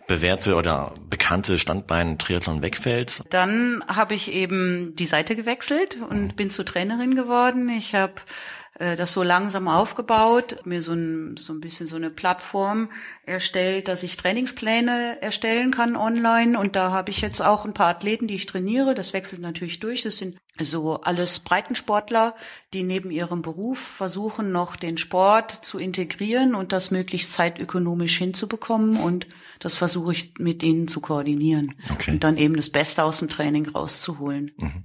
Speaker 3: bewährte oder bekannte Standbein Triathlon wegfällt.
Speaker 4: Dann habe ich eben die Seite gewechselt und mhm. bin zur Trainerin geworden. Ich habe das so langsam aufgebaut, mir so ein, so ein bisschen so eine Plattform erstellt, dass ich Trainingspläne erstellen kann online. Und da habe ich jetzt auch ein paar Athleten, die ich trainiere. Das wechselt natürlich durch. Das sind so alles Breitensportler, die neben ihrem Beruf versuchen, noch den Sport zu integrieren und das möglichst zeitökonomisch hinzubekommen. Und das versuche ich mit ihnen zu koordinieren. Okay. Und dann eben das Beste aus dem Training rauszuholen. Mhm.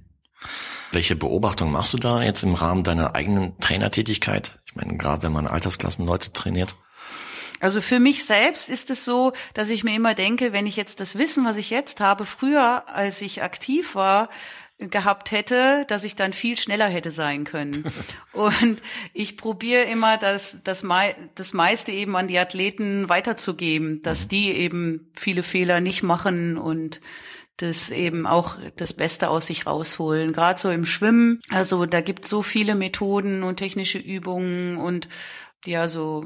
Speaker 3: Welche Beobachtung machst du da jetzt im Rahmen deiner eigenen Trainertätigkeit? Ich meine, gerade wenn man Altersklassenleute trainiert.
Speaker 4: Also für mich selbst ist es so, dass ich mir immer denke, wenn ich jetzt das Wissen, was ich jetzt habe, früher, als ich aktiv war, gehabt hätte, dass ich dann viel schneller hätte sein können. [LAUGHS] Und ich probiere immer, das, das, mei das meiste eben an die Athleten weiterzugeben, dass mhm. die eben viele Fehler nicht machen und das eben auch das Beste aus sich rausholen. Gerade so im Schwimmen. Also da gibt so viele Methoden und technische Übungen und ja, so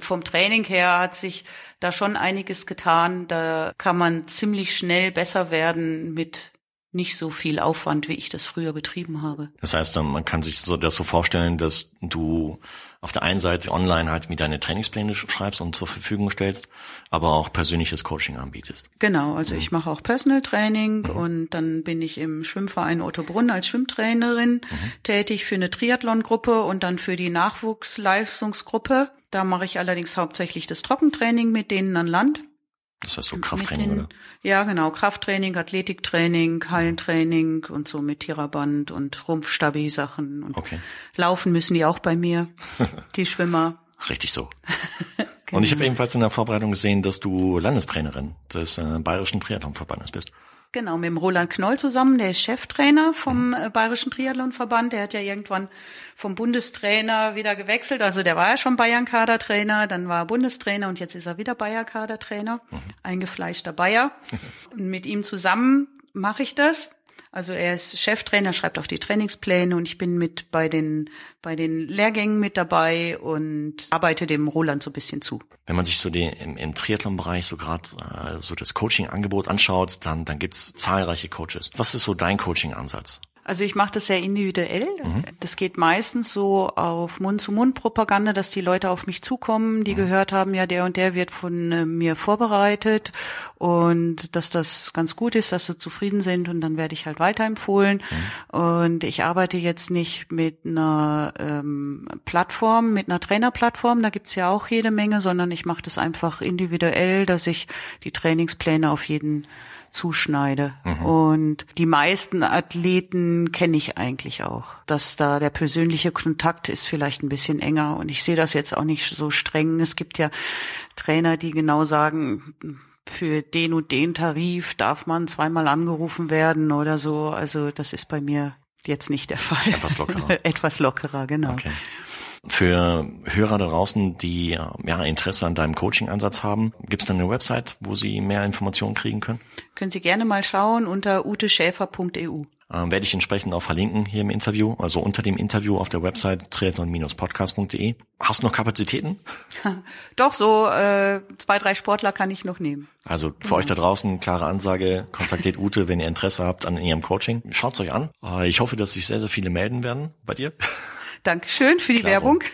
Speaker 4: vom Training her hat sich da schon einiges getan. Da kann man ziemlich schnell besser werden mit nicht so viel Aufwand, wie ich das früher betrieben habe.
Speaker 3: Das heißt, man kann sich so, das so vorstellen, dass du auf der einen Seite online halt mit deine Trainingspläne schreibst und zur Verfügung stellst, aber auch persönliches Coaching anbietest.
Speaker 4: Genau, also mhm. ich mache auch Personal Training mhm. und dann bin ich im Schwimmverein Ottobrunn als Schwimmtrainerin mhm. tätig für eine Triathlon-Gruppe und dann für die Nachwuchsleistungsgruppe. Da mache ich allerdings hauptsächlich das Trockentraining mit denen an Land.
Speaker 3: Das heißt so Krafttraining, oder?
Speaker 4: Ja, genau. Krafttraining, Athletiktraining, Hallentraining und so mit Tieraband und Rumpfstabi-Sachen.
Speaker 3: Okay.
Speaker 4: Laufen müssen die auch bei mir, [LAUGHS] die Schwimmer.
Speaker 3: Richtig so. genau. [LAUGHS] Und ich habe ebenfalls in der Vorbereitung gesehen, dass du Landestrainerin des äh, Bayerischen Triathlonverbandes bist.
Speaker 4: Genau, mit dem Roland Knoll zusammen, der ist Cheftrainer vom äh, Bayerischen Triathlonverband. Der hat ja irgendwann vom Bundestrainer wieder gewechselt. Also der war ja schon Bayern-Kadertrainer, dann war er Bundestrainer und jetzt ist er wieder Bayer-Kadertrainer. Mhm. Eingefleischter Bayer. [LAUGHS] Und mit ihm zusammen mache ich das. Also er ist Cheftrainer, schreibt auch die Trainingspläne und ich bin mit bei den, bei den Lehrgängen mit dabei und arbeite dem Roland so ein bisschen zu.
Speaker 3: Wenn man sich so den, im, im Triathlon-Bereich so gerade äh, so das Coaching-Angebot anschaut, dann, dann gibt's zahlreiche Coaches. Was ist so dein Coaching-Ansatz?
Speaker 4: Also ich mache das sehr individuell. Mhm. Das geht meistens so auf Mund-zu-Mund-Propaganda, dass die Leute auf mich zukommen, die mhm. gehört haben, ja, der und der wird von äh, mir vorbereitet und dass das ganz gut ist, dass sie zufrieden sind und dann werde ich halt weiterempfohlen. Mhm. Und ich arbeite jetzt nicht mit einer ähm, Plattform, mit einer Trainerplattform, da gibt's ja auch jede Menge, sondern ich mache das einfach individuell, dass ich die Trainingspläne auf jeden zuschneide. Mhm. Und die meisten Athleten kenne ich eigentlich auch. Dass da der persönliche Kontakt ist vielleicht ein bisschen enger. Und ich sehe das jetzt auch nicht so streng. Es gibt ja Trainer, die genau sagen, für den und den Tarif darf man zweimal angerufen werden oder so. Also das ist bei mir jetzt nicht der Fall.
Speaker 3: Etwas lockerer. [LAUGHS]
Speaker 4: Etwas lockerer, genau.
Speaker 3: Okay. Für Hörer da draußen, die ja Interesse an deinem Coaching-Ansatz haben, gibt es da eine Website, wo sie mehr Informationen kriegen können?
Speaker 4: Können Sie gerne mal schauen unter uteschäfer.eu.
Speaker 3: Ähm, werde ich entsprechend auch verlinken hier im Interview, also unter dem Interview auf der Website triathlon-podcast.de. Hast du noch Kapazitäten? [LAUGHS]
Speaker 4: Doch, so äh, zwei, drei Sportler kann ich noch nehmen.
Speaker 3: Also für mhm. euch da draußen, klare Ansage, kontaktiert Ute, wenn ihr Interesse habt an ihrem Coaching. Schaut's euch an. Äh, ich hoffe, dass sich sehr, sehr viele melden werden bei dir.
Speaker 4: Dankeschön für die Klaro. Werbung.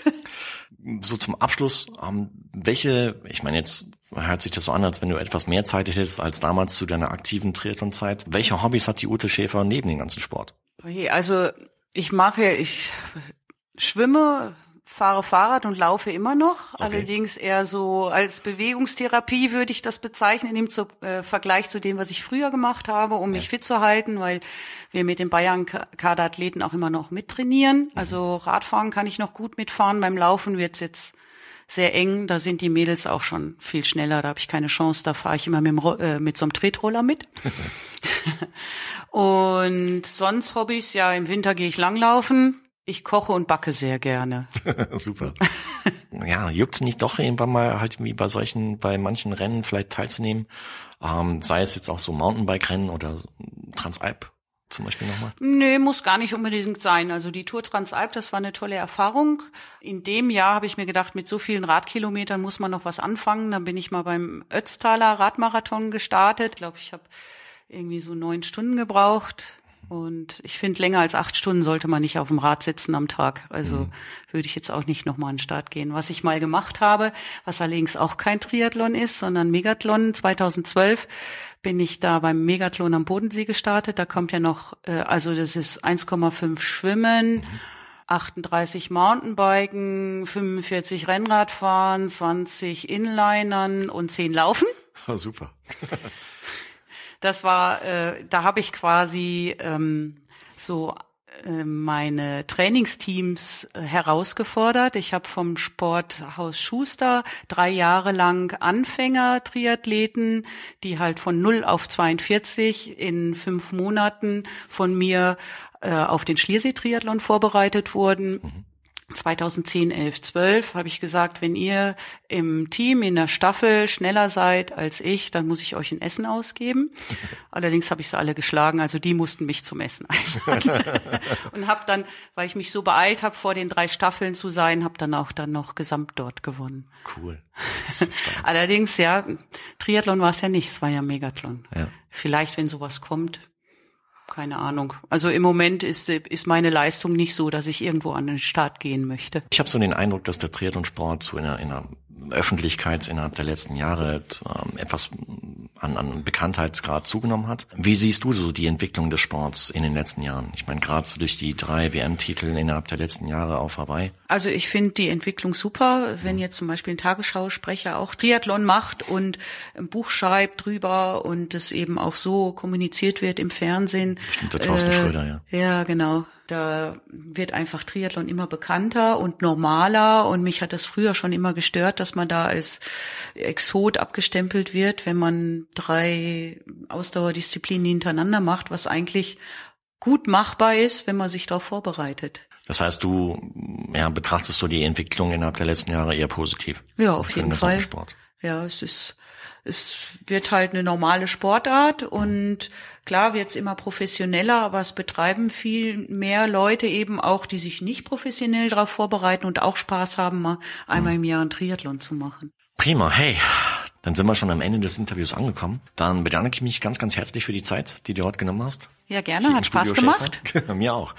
Speaker 3: So zum Abschluss, ähm, welche, ich meine jetzt hört sich das so an, als wenn du etwas mehr Zeit hättest als damals zu deiner aktiven Triathlon-Zeit. Welche Hobbys hat die Ute Schäfer neben dem ganzen Sport?
Speaker 4: Okay, also ich mache, ich schwimme, fahre Fahrrad und laufe immer noch. Okay. Allerdings eher so als Bewegungstherapie würde ich das bezeichnen, im zu, äh, Vergleich zu dem, was ich früher gemacht habe, um ja. mich fit zu halten, weil wir mit den Bayern-Kaderathleten auch immer noch mittrainieren. Mhm. Also Radfahren kann ich noch gut mitfahren. Beim Laufen wird's jetzt sehr eng. Da sind die Mädels auch schon viel schneller. Da habe ich keine Chance. Da fahre ich immer mit, dem, äh, mit so einem Tretroller mit. [LAUGHS] und sonst Hobbys, ja, im Winter gehe ich langlaufen. Ich koche und backe sehr gerne. [LAUGHS]
Speaker 3: Super. ja, juckt's nicht doch irgendwann mal halt wie bei solchen, bei manchen Rennen vielleicht teilzunehmen? Ähm, sei es jetzt auch so Mountainbike-Rennen oder Transalp zum Beispiel nochmal?
Speaker 4: Nee, muss gar nicht unbedingt sein. Also die Tour Transalp, das war eine tolle Erfahrung. In dem Jahr habe ich mir gedacht, mit so vielen Radkilometern muss man noch was anfangen. Dann bin ich mal beim Ötztaler Radmarathon gestartet. Ich glaube, ich habe irgendwie so neun Stunden gebraucht. Und ich finde, länger als acht Stunden sollte man nicht auf dem Rad sitzen am Tag. Also mhm. würde ich jetzt auch nicht nochmal an den Start gehen. Was ich mal gemacht habe, was allerdings auch kein Triathlon ist, sondern Megathlon 2012, bin ich da beim Megathlon am Bodensee gestartet. Da kommt ja noch, äh, also das ist 1,5 Schwimmen. Mhm. 38 Mountainbiken, 45 Rennradfahren, 20 Inlinern und 10 Laufen.
Speaker 3: Oh, [LAUGHS] super.
Speaker 4: Das war, äh, da habe ich quasi ähm, so äh, meine Trainingsteams äh, herausgefordert. Ich habe vom Sporthaus Schuster drei Jahre lang Anfänger Triathleten, die halt von 0 auf 42 in fünf Monaten von mir äh, auf den Schliersee-Triathlon vorbereitet wurden. Mhm 2010, 11, 12 habe ich gesagt, wenn ihr im Team, in der Staffel schneller seid als ich, dann muss ich euch ein Essen ausgeben. [LAUGHS] Allerdings habe ich sie alle geschlagen, also die mussten mich zum Essen einladen. [LAUGHS] Und habe dann, weil ich mich so beeilt habe, vor den drei Staffeln zu sein, habe dann auch dann noch gesamt dort gewonnen.
Speaker 3: Cool. [LAUGHS]
Speaker 4: Allerdings, ja, Triathlon war es ja nicht, es war ja Megathlon. Ja. Vielleicht, wenn sowas kommt, keine Ahnung. Also im Moment ist, ist meine Leistung nicht so, dass ich irgendwo an den Start gehen möchte.
Speaker 3: Ich habe so den Eindruck, dass der Triathlonsport so in einer, in einer Öffentlichkeit innerhalb der letzten Jahre ähm, etwas an, an Bekanntheitsgrad zugenommen hat. Wie siehst du so die Entwicklung des Sports in den letzten Jahren? Ich meine, gerade so durch die drei WM-Titel innerhalb der letzten Jahre auf Hawaii.
Speaker 4: Also ich finde die Entwicklung super, wenn jetzt zum Beispiel ein Tagesschausprecher auch Triathlon macht und ein Buch schreibt drüber und es eben auch so kommuniziert wird im Fernsehen.
Speaker 3: Stimmt, der Thorsten äh, Schröder, ja.
Speaker 4: Ja, genau. Da wird einfach Triathlon immer bekannter und normaler und mich hat das früher schon immer gestört, dass man da als Exot abgestempelt wird, wenn man drei Ausdauerdisziplinen hintereinander macht, was eigentlich gut machbar ist, wenn man sich darauf vorbereitet.
Speaker 3: Das heißt, du ja, betrachtest so die Entwicklung innerhalb der letzten Jahre eher positiv.
Speaker 4: Ja, auf jeden Fall. Ja, es ist es wird halt eine normale Sportart und klar wird's immer professioneller, aber es betreiben viel mehr Leute eben auch, die sich nicht professionell darauf vorbereiten und auch Spaß haben, mal einmal im Jahr einen Triathlon zu machen.
Speaker 3: Prima, hey, dann sind wir schon am Ende des Interviews angekommen. Dann bedanke ich mich ganz, ganz herzlich für die Zeit, die du heute genommen hast.
Speaker 4: Ja, gerne, hat Spaß gemacht. [LAUGHS]
Speaker 3: Mir auch.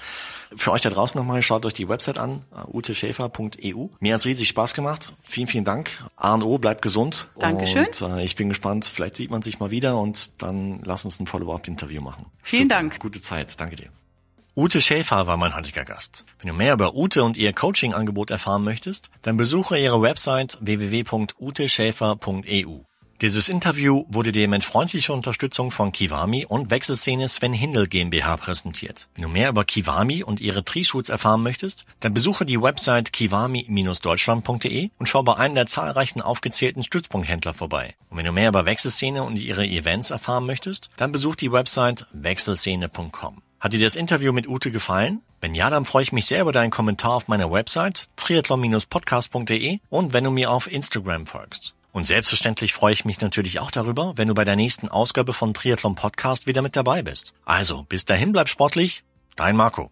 Speaker 3: Für euch da draußen nochmal, schaut euch die Website an, uteschäfer.eu. Mir hat's riesig Spaß gemacht. Vielen, vielen Dank. A&O, bleibt gesund.
Speaker 4: Dankeschön.
Speaker 3: Und äh, ich bin gespannt, vielleicht sieht man sich mal wieder und dann lass uns ein Follow-up-Interview machen.
Speaker 4: Vielen Super. Dank.
Speaker 3: Gute Zeit. Danke dir. Ute Schäfer war mein heutiger Gast. Wenn du mehr über Ute und ihr Coaching-Angebot erfahren möchtest, dann besuche ihre Website www.uteschäfer.eu. Dieses Interview wurde dir mit freundlicher Unterstützung von Kiwami und Wechselszene Sven Hindel GmbH präsentiert. Wenn du mehr über Kiwami und ihre Tree-Shoots erfahren möchtest, dann besuche die Website kiwami-deutschland.de und schau bei einem der zahlreichen aufgezählten Stützpunkthändler vorbei. Und wenn du mehr über Wechselszene und ihre Events erfahren möchtest, dann besuch die Website wechselszene.com. Hat dir das Interview mit Ute gefallen? Wenn ja, dann freue ich mich sehr über deinen Kommentar auf meiner Website triathlon-podcast.de und wenn du mir auf Instagram folgst. Und selbstverständlich freue ich mich natürlich auch darüber, wenn du bei der nächsten Ausgabe von Triathlon Podcast wieder mit dabei bist. Also, bis dahin bleib sportlich, dein Marco.